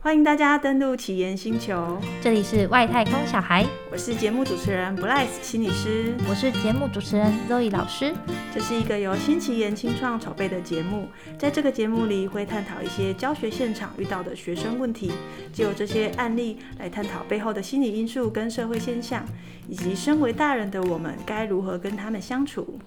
欢迎大家登录奇岩星球，这里是外太空小孩，我是节目主持人 Blaise 心理师，我是节目主持人 Zoe 老师。这是一个由新奇岩青创筹备的节目，在这个节目里会探讨一些教学现场遇到的学生问题，借由这些案例来探讨背后的心理因素跟社会现象，以及身为大人的我们该如何跟他们相处。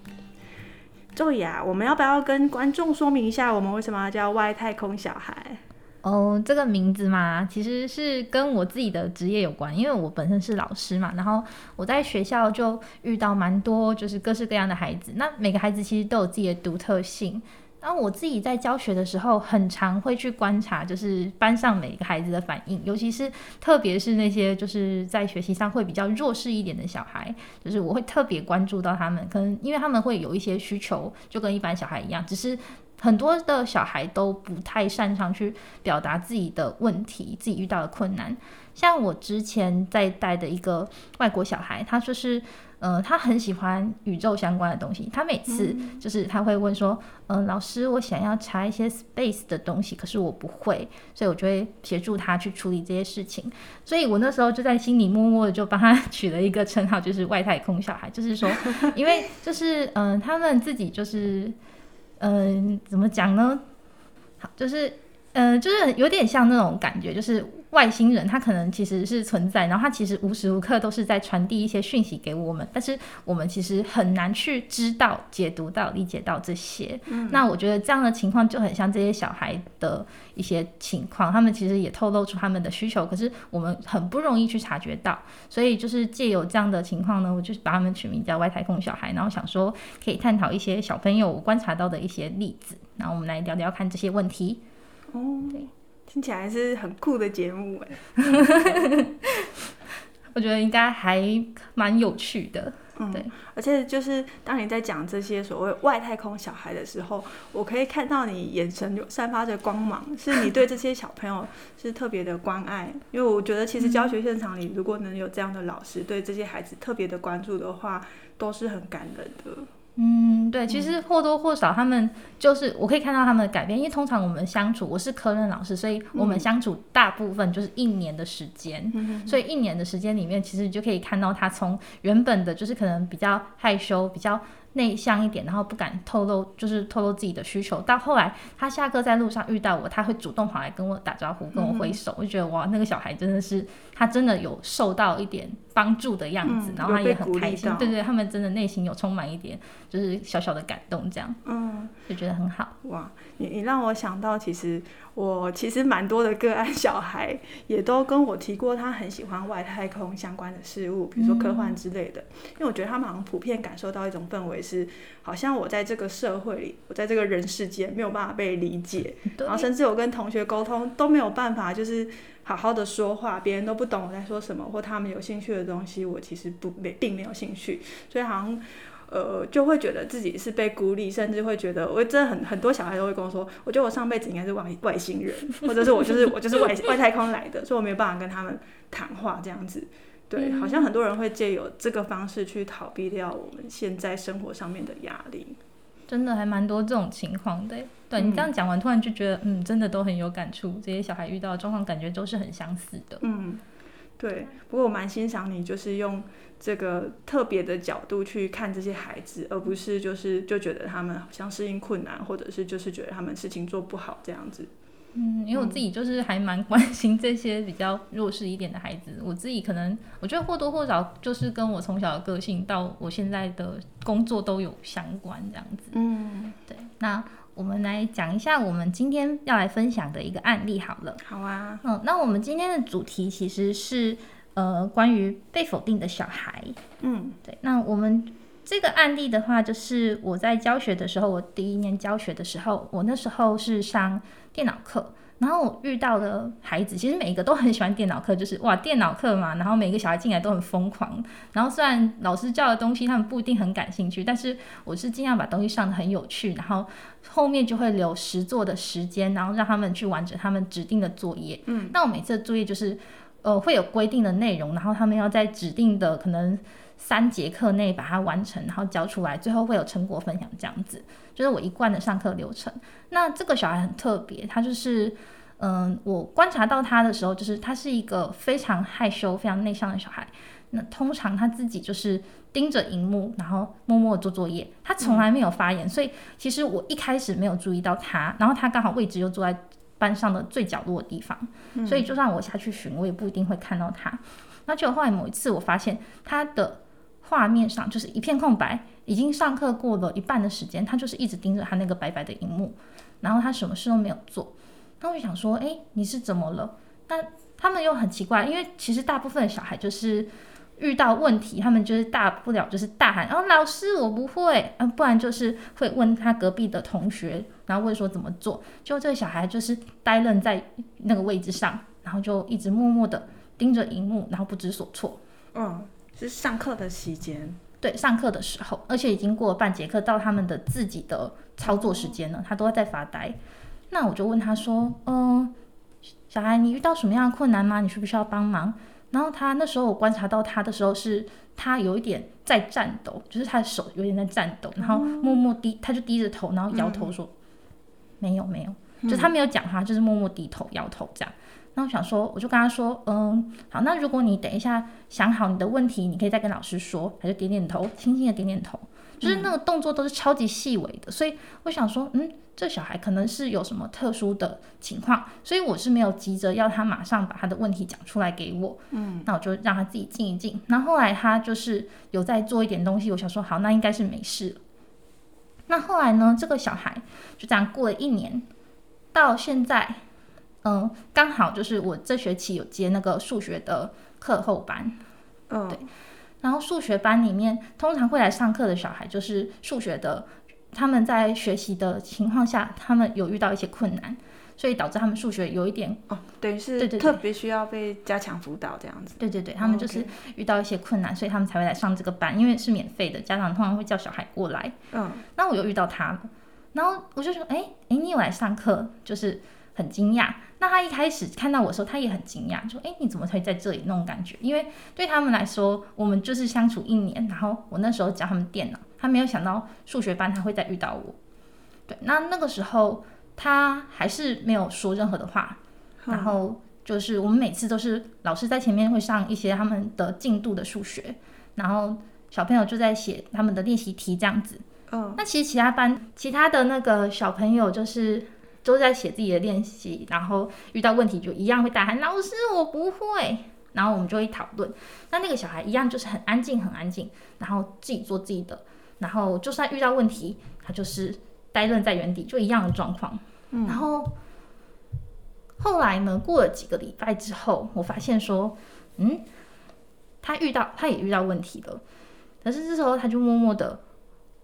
Zoe 啊，我们要不要跟观众说明一下，我们为什么要叫外太空小孩？哦，这个名字嘛，其实是跟我自己的职业有关，因为我本身是老师嘛，然后我在学校就遇到蛮多就是各式各样的孩子，那每个孩子其实都有自己的独特性。然后我自己在教学的时候，很常会去观察，就是班上每个孩子的反应，尤其是特别是那些就是在学习上会比较弱势一点的小孩，就是我会特别关注到他们，可能因为他们会有一些需求，就跟一般小孩一样，只是。很多的小孩都不太擅长去表达自己的问题，自己遇到的困难。像我之前在带的一个外国小孩，他就是，呃，他很喜欢宇宙相关的东西。他每次就是他会问说，嗯、呃，老师，我想要查一些 space 的东西，可是我不会，所以我就会协助他去处理这些事情。所以我那时候就在心里默默的就帮他取了一个称号，就是外太空小孩，就是说，因为就是，嗯、呃，他们自己就是。嗯、怎么讲呢？好，就是，嗯、就是有点像那种感觉，就是。外星人他可能其实是存在，然后他其实无时无刻都是在传递一些讯息给我们，但是我们其实很难去知道、解读到、理解到这些。嗯。那我觉得这样的情况就很像这些小孩的一些情况，他们其实也透露出他们的需求，可是我们很不容易去察觉到。所以就是借由这样的情况呢，我就把他们取名叫外太空小孩，然后想说可以探讨一些小朋友观察到的一些例子，然后我们来聊聊看这些问题。哦，对。听起来是很酷的节目哎，我觉得应该还蛮有趣的，嗯，对，而且就是当你在讲这些所谓外太空小孩的时候，我可以看到你眼神就散发着光芒，是你对这些小朋友是特别的关爱，因为我觉得其实教学现场里如果能有这样的老师对这些孩子特别的关注的话，都是很感人的。嗯，对，其实或多或少，他们就是我可以看到他们的改变，因为通常我们相处，我是科任老师，所以我们相处大部分就是一年的时间，嗯，所以一年的时间里面，其实你就可以看到他从原本的就是可能比较害羞，比较。内向一点，然后不敢透露，就是透露自己的需求。到后来，他下课在路上遇到我，他会主动跑来跟我打招呼，跟我挥手。嗯、我就觉得哇，那个小孩真的是，他真的有受到一点帮助的样子，嗯、然后他也很开心。对对，他们真的内心有充满一点，就是小小的感动，这样，嗯，就觉得很好。哇，你你让我想到，其实我其实蛮多的个案小孩也都跟我提过，他很喜欢外太空相关的事物，比如说科幻之类的。嗯、因为我觉得他们好像普遍感受到一种氛围。是，好像我在这个社会里，我在这个人世间没有办法被理解，然后甚至我跟同学沟通都没有办法，就是好好的说话，别人都不懂我在说什么，或他们有兴趣的东西，我其实不没并没有兴趣，所以好像呃就会觉得自己是被孤立，甚至会觉得我真的很很多小孩都会跟我说，我觉得我上辈子应该是外外星人，或者是我就是我就是外 外太空来的，所以我没有办法跟他们谈话这样子。对，好像很多人会借由这个方式去逃避掉我们现在生活上面的压力，真的还蛮多这种情况的。对，你这样讲完，突然就觉得，嗯，真的都很有感触。这些小孩遇到的状况，感觉都是很相似的。嗯，对。不过我蛮欣赏你，就是用这个特别的角度去看这些孩子，而不是就是就觉得他们好像适应困难，或者是就是觉得他们事情做不好这样子。嗯，因为我自己就是还蛮关心这些比较弱势一点的孩子。我自己可能我觉得或多或少就是跟我从小的个性到我现在的工作都有相关这样子。嗯，对。那我们来讲一下我们今天要来分享的一个案例好了。好啊。嗯，那我们今天的主题其实是呃关于被否定的小孩。嗯，对。那我们这个案例的话，就是我在教学的时候，我第一年教学的时候，我那时候是上。电脑课，然后我遇到的孩子，其实每一个都很喜欢电脑课，就是哇，电脑课嘛，然后每个小孩进来都很疯狂。然后虽然老师教的东西他们不一定很感兴趣，但是我是尽量把东西上的很有趣，然后后面就会留实作的时间，然后让他们去完成他们指定的作业。嗯，那我每次的作业就是，呃，会有规定的内容，然后他们要在指定的可能。三节课内把它完成，然后交出来，最后会有成果分享，这样子就是我一贯的上课流程。那这个小孩很特别，他就是，嗯，我观察到他的时候，就是他是一个非常害羞、非常内向的小孩。那通常他自己就是盯着荧幕，然后默默做作业，他从来没有发言。嗯、所以其实我一开始没有注意到他，然后他刚好位置又坐在班上的最角落的地方，嗯、所以就算我下去巡，我也不一定会看到他。那就后来某一次，我发现他的画面上就是一片空白，已经上课过了一半的时间，他就是一直盯着他那个白白的荧幕，然后他什么事都没有做。那我就想说，哎，你是怎么了？那他们又很奇怪，因为其实大部分的小孩就是遇到问题，他们就是大不了就是大喊，哦，老师我不会，嗯，不然就是会问他隔壁的同学，然后问说怎么做。就这个小孩就是呆愣在那个位置上，然后就一直默默的盯着荧幕，然后不知所措。嗯，是上课的时间。对，上课的时候，而且已经过了半节课，到他们的自己的操作时间了，他都在发呆。那我就问他说：“嗯，小孩，你遇到什么样的困难吗？你需不需要帮忙？”然后他那时候我观察到他的时候，是他有一点在颤抖，就是他的手有点在颤抖，然后默默低，他就低着头，然后摇头说：“没有，没有。”就他没有讲话，就是默默低头摇头这样。那我想说，我就跟他说：“嗯，好，那如果你等一下想好你的问题，你可以再跟老师说。”他就点点头，轻轻的点点头，就是那个动作都是超级细微的，所以我想说，嗯。这小孩可能是有什么特殊的情况，所以我是没有急着要他马上把他的问题讲出来给我。嗯，那我就让他自己静一静。那后来他就是有在做一点东西，我想说好，那应该是没事了。那后来呢，这个小孩就这样过了一年，到现在，嗯，刚好就是我这学期有接那个数学的课后班。嗯，对。然后数学班里面通常会来上课的小孩，就是数学的。他们在学习的情况下，他们有遇到一些困难，所以导致他们数学有一点哦，等于是特别需要被加强辅导这样子。对对对，他们就是遇到一些困难，所以他们才会来上这个班，因为是免费的，家长通常会叫小孩过来。嗯，那我又遇到他了，然后我就说，哎哎，你有来上课，就是很惊讶。那他一开始看到我的时候，他也很惊讶，说，哎，你怎么会在这里？那种感觉，因为对他们来说，我们就是相处一年，然后我那时候教他们电脑。他没有想到数学班他会再遇到我，对，那那个时候他还是没有说任何的话，嗯、然后就是我们每次都是老师在前面会上一些他们的进度的数学，然后小朋友就在写他们的练习题这样子。嗯，那其实其他班其他的那个小朋友就是都在写自己的练习，然后遇到问题就一样会大喊老师我不会，然后我们就会讨论。那那个小孩一样就是很安静很安静，然后自己做自己的。然后就算遇到问题，他就是呆愣在原地，就一样的状况。嗯，然后后来呢，过了几个礼拜之后，我发现说，嗯，他遇到他也遇到问题了，可是这时候他就默默的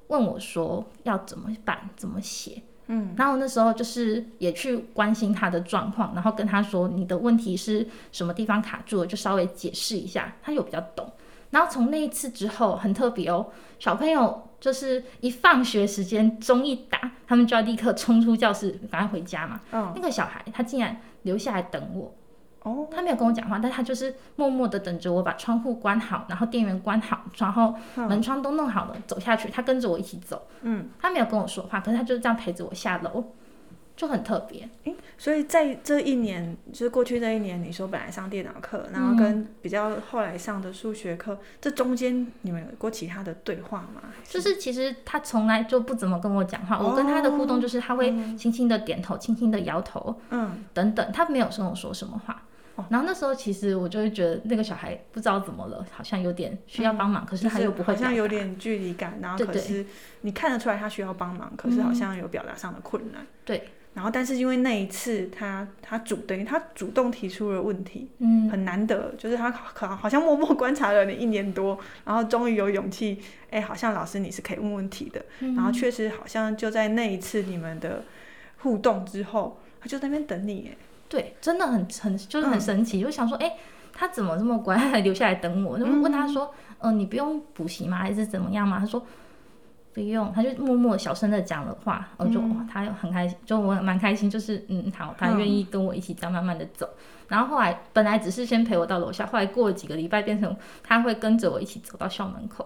问我说要怎么办，怎么写。嗯，然后那时候就是也去关心他的状况，然后跟他说你的问题是什么地方卡住了，就稍微解释一下，他有比较懂。然后从那一次之后，很特别哦，小朋友。就是一放学时间钟一打，他们就要立刻冲出教室，赶快回家嘛。嗯，那个小孩他竟然留下来等我。哦，他没有跟我讲话，但他就是默默的等着我把窗户关好，然后电源关好，然后门窗都弄好了，走下去，他跟着我一起走。嗯，他没有跟我说话，可是他就是这样陪着我下楼。就很特别，诶，所以在这一年，就是过去这一年，你说本来上电脑课，然后跟比较后来上的数学课，嗯、这中间你们有过其他的对话吗？就是其实他从来就不怎么跟我讲话，哦、我跟他的互动就是他会轻轻的点头，轻轻的摇头，嗯，等等，他没有跟我说什么话。哦、然后那时候其实我就会觉得那个小孩不知道怎么了，好像有点需要帮忙，嗯、可是他又不会，好像有点距离感，然后可是你看得出来他需要帮忙，可是好像有表达上的困难，对。然后，但是因为那一次他他主等于他主动提出了问题，嗯，很难得，就是他可好像默默观察了你一年多，然后终于有勇气，哎，好像老师你是可以问问题的，嗯、然后确实好像就在那一次你们的互动之后，他就在那边等你，哎，对，真的很很就是很神奇，嗯、就想说，哎，他怎么这么乖，还留下来等我？就问他说，嗯、呃，你不用补习吗？还是怎么样吗？他说。不用，他就默默小声的讲了话，我就、嗯、他很开心，就我蛮开心，就是嗯好，他愿意跟我一起这样慢慢的走。嗯、然后后来本来只是先陪我到楼下，后来过了几个礼拜，变成他会跟着我一起走到校门口。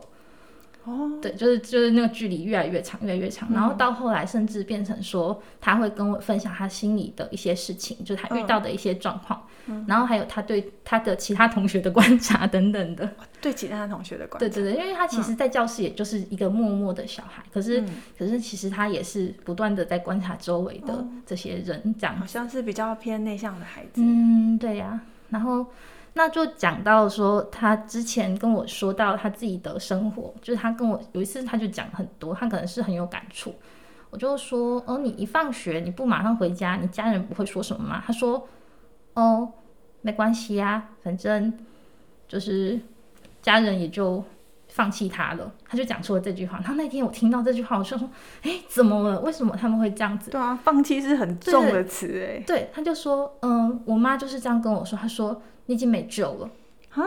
哦，对，就是就是那个距离越来越长，越来越长，然后到后来甚至变成说他会跟我分享他心里的一些事情，就是他遇到的一些状况，嗯、然后还有他对他的其他同学的观察等等的，对其他同学的观察，对对对，因为他其实，在教室也就是一个默默的小孩，嗯、可是可是其实他也是不断的在观察周围的这些人，这样、哦、好像是比较偏内向的孩子，嗯，对呀、啊，然后。那就讲到说，他之前跟我说到他自己的生活，就是他跟我有一次他就讲很多，他可能是很有感触。我就说，哦，你一放学你不马上回家，你家人不会说什么吗？他说，哦，没关系呀，反正就是家人也就放弃他了。他就讲出了这句话。然后那天我听到这句话，我就说，哎，怎么了？为什么他们会这样子？对啊，放弃是很重的词哎。对，他就说，嗯，我妈就是这样跟我说，她说。你已经没救了啊！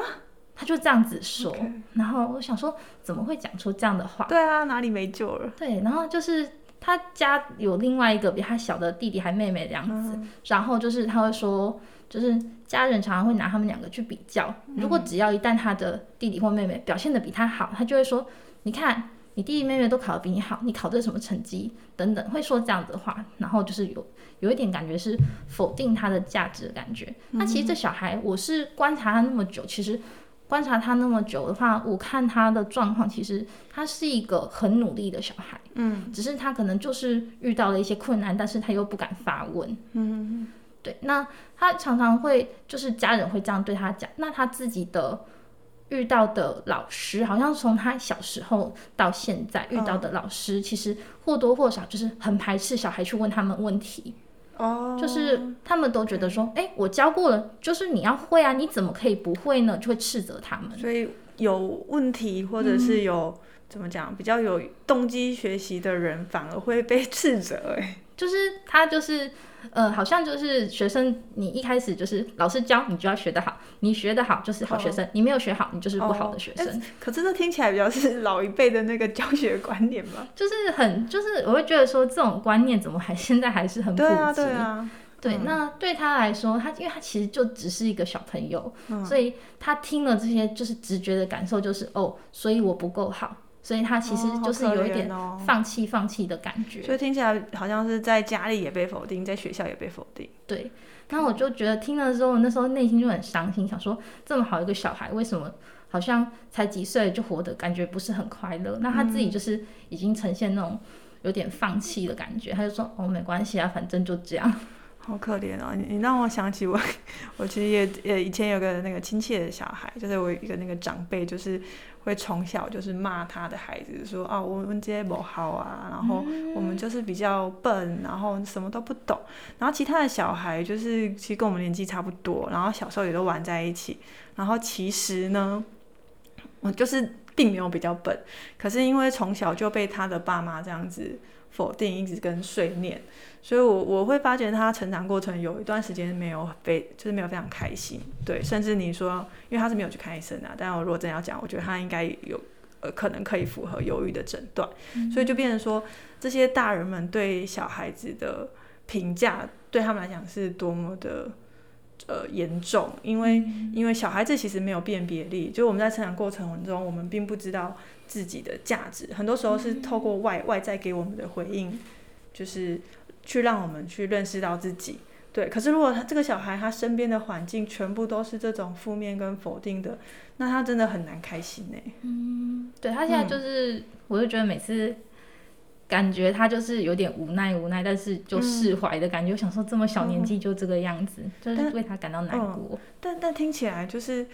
他就这样子说.然后我想说，怎么会讲出这样的话？对啊，哪里没救了？对，然后就是他家有另外一个比他小的弟弟还妹妹这样子，嗯、然后就是他会说，就是家人常常会拿他们两个去比较，嗯、如果只要一旦他的弟弟或妹妹表现的比他好，他就会说，你看。你弟弟妹妹都考得比你好，你考的什么成绩？等等，会说这样子的话，然后就是有有一点感觉是否定他的价值的感觉。那、嗯、其实这小孩，我是观察他那么久，其实观察他那么久的话，我看他的状况，其实他是一个很努力的小孩。嗯，只是他可能就是遇到了一些困难，但是他又不敢发问。嗯，对。那他常常会就是家人会这样对他讲，那他自己的。遇到的老师，好像从他小时候到现在遇到的老师，其实或多或少就是很排斥小孩去问他们问题。哦，就是他们都觉得说，哎，我教过了，就是你要会啊，你怎么可以不会呢？就会斥责他们。所以有问题或者是有怎么讲，比较有动机学习的人，反而会被斥责。哎，就是他就是。呃，好像就是学生，你一开始就是老师教你就要学得好，你学得好就是好学生，oh. 你没有学好，你就是不好的学生。Oh. 可是这听起来比较是老一辈的那个教学观念吧？就是很，就是我会觉得说这种观念怎么还现在还是很普及？对啊，对啊。对，那对他来说，他因为他其实就只是一个小朋友，嗯、所以他听了这些就是直觉的感受，就是哦，所以我不够好。所以他其实就是有一点放弃、放弃的感觉，所以听起来好像是在家里也被否定，在学校也被否定。对，那我就觉得听了之后，那时候内心就很伤心，想说这么好一个小孩，为什么好像才几岁就活得感觉不是很快乐？那他自己就是已经呈现那种有点放弃的感觉，他就说哦，没关系啊，反正就这样。好可怜哦，你你让我想起我，我其实也也以前有个那个亲戚的小孩，就是我一个那个长辈，就是。会从小就是骂他的孩子，说啊，我们这些不好啊，然后我们就是比较笨，然后什么都不懂。然后其他的小孩就是其实跟我们年纪差不多，然后小时候也都玩在一起。然后其实呢，我就是并没有比较笨，可是因为从小就被他的爸妈这样子否定，一直跟碎念。所以我，我我会发觉他成长过程有一段时间没有非，就是没有非常开心，对，甚至你说，因为他是没有去看医生啊，但我如果真要讲，我觉得他应该有，呃，可能可以符合忧郁的诊断，嗯、所以就变成说，这些大人们对小孩子的评价，对他们来讲是多么的，呃，严重，因为、嗯、因为小孩子其实没有辨别力，就我们在成长过程中，我们并不知道自己的价值，很多时候是透过外外在给我们的回应，就是。去让我们去认识到自己，对。可是如果他这个小孩他身边的环境全部都是这种负面跟否定的，那他真的很难开心呢。嗯，对他现在就是，嗯、我就觉得每次感觉他就是有点无奈无奈，但是就释怀的感觉。我、嗯、想说这么小年纪就这个样子，嗯、就是为他感到难过。嗯、但但听起来就是，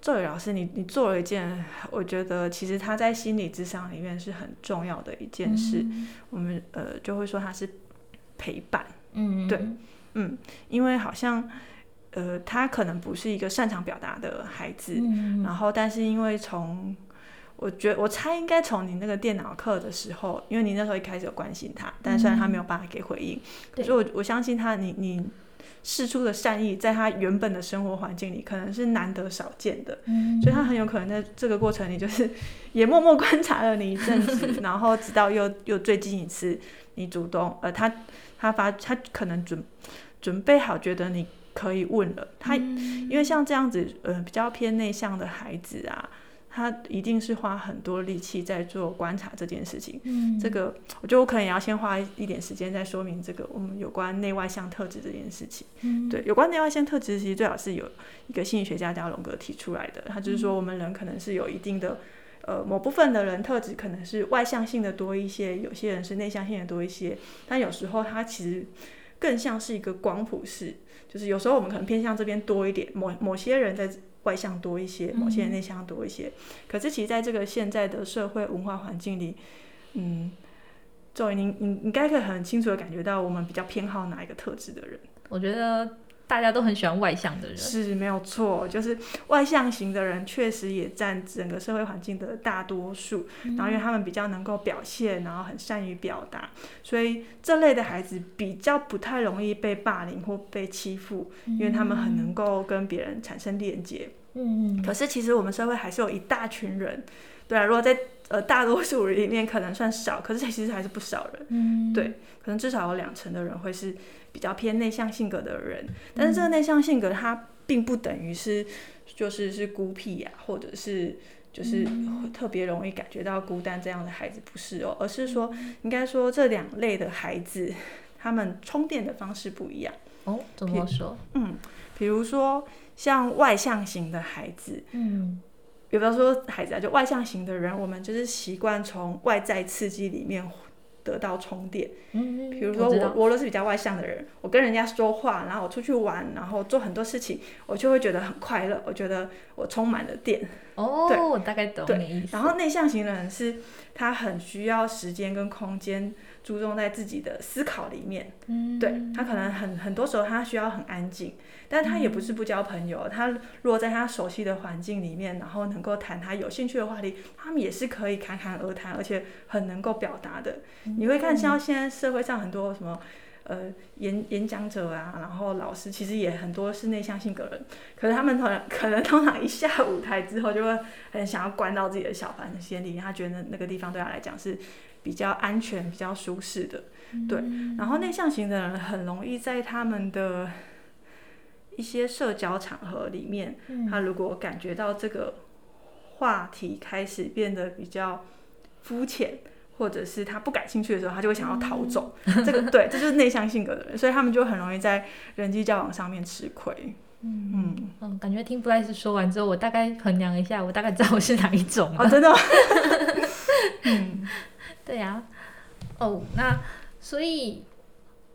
作为老师，你你做了一件，我觉得其实他在心理智商里面是很重要的一件事。嗯、我们呃就会说他是。陪伴，嗯，对，嗯，因为好像，呃，他可能不是一个擅长表达的孩子，嗯，然后，但是因为从，我觉得我猜应该从你那个电脑课的时候，因为你那时候一开始有关心他，但虽然他没有办法给回应，可是我我相信他，你你试出的善意，在他原本的生活环境里，可能是难得少见的，嗯，所以他很有可能在这个过程里，就是也默默观察了你一阵子，然后直到又又最近一次，你主动，呃，他。他发，他可能准准备好，觉得你可以问了。他因为像这样子，呃，比较偏内向的孩子啊，他一定是花很多力气在做观察这件事情。嗯，这个我觉得我可能也要先花一点时间再说明这个我们有关内外向特质这件事情。嗯，对，有关内外向特质，其实最好是有一个心理学家叫荣格提出来的。他就是说，我们人可能是有一定的。呃，某部分的人特质可能是外向性的多一些，有些人是内向性的多一些。但有时候它其实更像是一个光谱式，就是有时候我们可能偏向这边多一点，某某些人在外向多一些，某些人内向多一些。嗯、可是其实在这个现在的社会文化环境里，嗯，作为您，你应该可以很清楚的感觉到我们比较偏好哪一个特质的人。我觉得。大家都很喜欢外向的人，是没有错，就是外向型的人确实也占整个社会环境的大多数。嗯、然后因为他们比较能够表现，然后很善于表达，所以这类的孩子比较不太容易被霸凌或被欺负，嗯、因为他们很能够跟别人产生链接。嗯，可是其实我们社会还是有一大群人，对啊，如果在呃大多数里面可能算少，可是其实还是不少人。嗯，对，可能至少有两成的人会是。比较偏内向性格的人，但是这个内向性格它并不等于是就是是孤僻呀、啊，或者是就是特别容易感觉到孤单这样的孩子不是哦，而是说应该说这两类的孩子，他们充电的方式不一样哦。怎么说？嗯，比如说像外向型的孩子，嗯，比方说孩子啊，就外向型的人，我们就是习惯从外在刺激里面。得到充电，嗯，比如说我我都是比较外向的人，我跟人家说话，然后我出去玩，然后做很多事情，我就会觉得很快乐，我觉得我充满了电。哦，对，我大概懂你意思。然后内向型的人是，他很需要时间跟空间。注重在自己的思考里面，嗯，对，他可能很很多时候他需要很安静，但他也不是不交朋友，嗯、他如果在他熟悉的环境里面，然后能够谈他有兴趣的话题，他们也是可以侃侃而谈，而且很能够表达的。嗯、你会看像现在社会上很多什么呃演演讲者啊，然后老师其实也很多是内向性格人，可是他们可能 可能通常一下舞台之后就会很想要关到自己的小房间里，他觉得那个地方对他来讲是。比较安全、比较舒适的，对。然后内向型的人很容易在他们的一些社交场合里面，他如果感觉到这个话题开始变得比较肤浅，或者是他不感兴趣的时候，他就会想要逃走。这个对，这就是内向性格的人，所以他们就很容易在人际交往上面吃 亏。嗯嗯，感觉听布莱斯说完之后，我大概衡量一下，我大概知道我是哪一种了。哦，真的吗？嗯。对呀，哦，那所以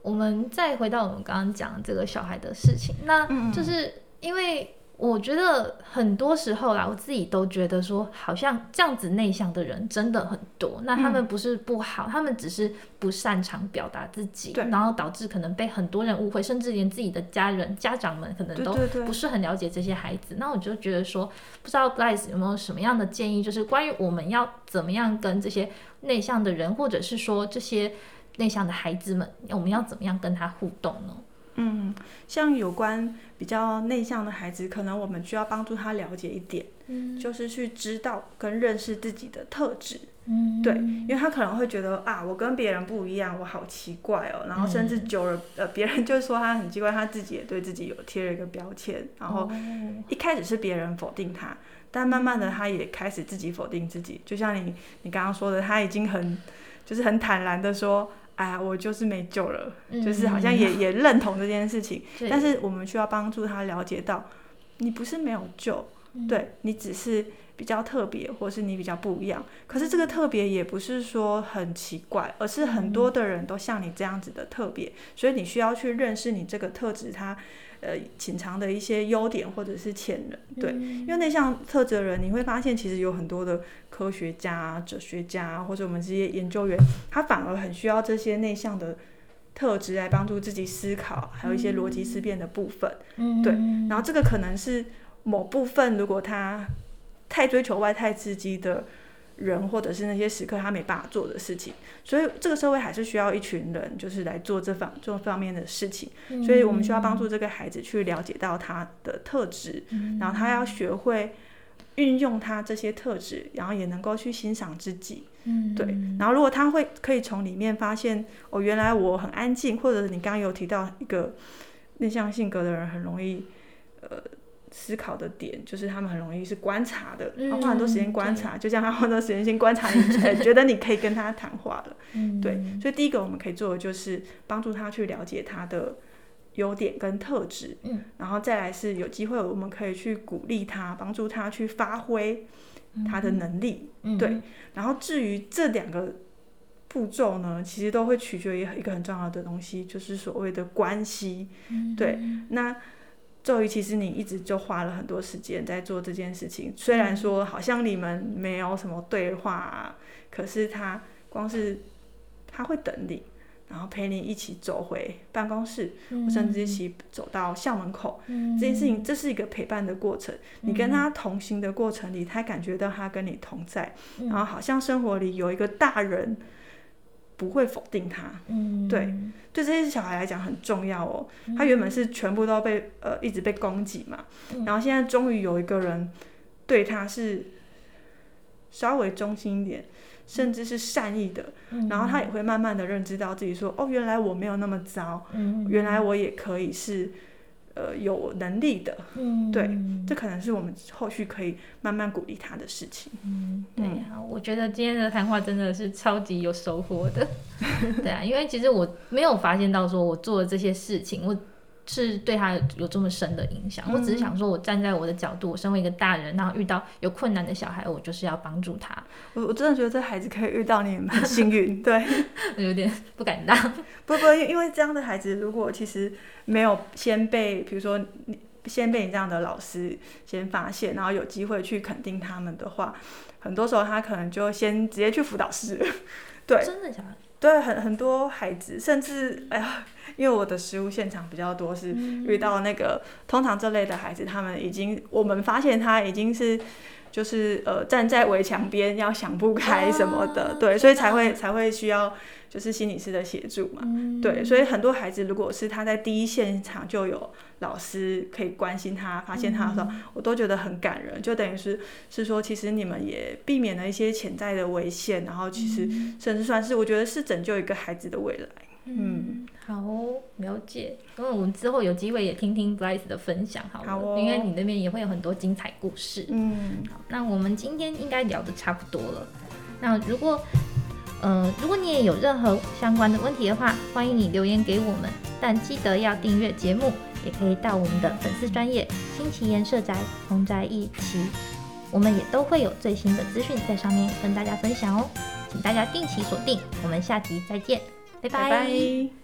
我们再回到我们刚刚讲的这个小孩的事情，那就是因为我觉得很多时候啦，我自己都觉得说，好像这样子内向的人真的很多。那他们不是不好，他们只是不擅长表达自己，然后导致可能被很多人误会，甚至连自己的家人、家长们可能都不是很了解这些孩子。那我就觉得说，不知道 Blaise 有没有什么样的建议，就是关于我们要怎么样跟这些。内向的人，或者是说这些内向的孩子们，我们要怎么样跟他互动呢？嗯，像有关比较内向的孩子，可能我们需要帮助他了解一点，嗯，就是去知道跟认识自己的特质，嗯，对，因为他可能会觉得啊，我跟别人不一样，我好奇怪哦，然后甚至久了，嗯、呃，别人就说他很奇怪，他自己也对自己有贴了一个标签，然后一开始是别人否定他。但慢慢的，他也开始自己否定自己，就像你你刚刚说的，他已经很就是很坦然的说，哎呀，我就是没救了，嗯、就是好像也也认同这件事情。但是我们需要帮助他了解到，你不是没有救，嗯、对，你只是比较特别，或是你比较不一样。可是这个特别也不是说很奇怪，而是很多的人都像你这样子的特别，所以你需要去认识你这个特质，它。呃，潜藏的一些优点或者是潜能，对，嗯、因为内向特质的人，你会发现其实有很多的科学家、哲学家或者我们这些研究员，他反而很需要这些内向的特质来帮助自己思考，还有一些逻辑思辨的部分，嗯、对。然后这个可能是某部分，如果他太追求外在刺激的。人或者是那些时刻他没办法做的事情，所以这个社会还是需要一群人，就是来做这方这方面的事情。嗯、所以我们需要帮助这个孩子去了解到他的特质，嗯、然后他要学会运用他这些特质，然后也能够去欣赏自己。嗯，对。然后如果他会可以从里面发现，哦，原来我很安静，或者你刚刚有提到一个内向性格的人很容易，呃。思考的点，就是他们很容易是观察的，嗯、然后花很多时间观察，就像他花很多时间先观察你，觉得你可以跟他谈话了。嗯、对，所以第一个我们可以做的就是帮助他去了解他的优点跟特质，嗯，然后再来是有机会我们可以去鼓励他，帮助他去发挥他的能力，嗯、对。然后至于这两个步骤呢，其实都会取决于一个很重要的东西，就是所谓的关系，嗯、对，那。骤宇，其实你一直就花了很多时间在做这件事情。虽然说好像你们没有什么对话啊，可是他光是他会等你，然后陪你一起走回办公室，嗯、甚至一起走到校门口。嗯、这件事情，这是一个陪伴的过程。你跟他同行的过程里，他感觉到他跟你同在，嗯、然后好像生活里有一个大人。不会否定他，嗯，对，对这些小孩来讲很重要哦。他原本是全部都被呃一直被攻击嘛，嗯、然后现在终于有一个人对他是稍微忠心一点，甚至是善意的，嗯、然后他也会慢慢的认知到自己说，哦，原来我没有那么糟，嗯、原来我也可以是。呃，有能力的，嗯，对，这可能是我们后续可以慢慢鼓励他的事情。嗯，对啊，我觉得今天的谈话真的是超级有收获的。对啊，因为其实我没有发现到说我做的这些事情，我。是对他有这么深的影响。嗯、我只是想说，我站在我的角度，我身为一个大人，然后遇到有困难的小孩，我就是要帮助他。我我真的觉得这孩子可以遇到你蛮幸运，对，有点不敢当。不不，因为这样的孩子，如果其实没有先被，比如说你先被你这样的老师先发现，然后有机会去肯定他们的话，很多时候他可能就先直接去辅导室。对，真的假的？对，很很多孩子，甚至哎呀。因为我的实物现场比较多，是遇到那个、嗯、通常这类的孩子，他们已经我们发现他已经是就是呃站在围墙边要想不开什么的，啊、对，所以才会才会需要就是心理师的协助嘛，嗯、对，所以很多孩子如果是他在第一现场就有老师可以关心他、发现他的时候，嗯、我都觉得很感人，就等于是是说其实你们也避免了一些潜在的危险，然后其实甚至算是我觉得是拯救一个孩子的未来。嗯，好哦，了解。因为我们之后有机会也听听 Bryce 的分享好了，好哦，因为你那边也会有很多精彩故事。嗯，好，那我们今天应该聊的差不多了。那如果，呃，如果你也有任何相关的问题的话，欢迎你留言给我们。但记得要订阅节目，也可以到我们的粉丝专业新奇颜社宅同宅一起，我们也都会有最新的资讯在上面跟大家分享哦。请大家定期锁定，我们下集再见。拜拜。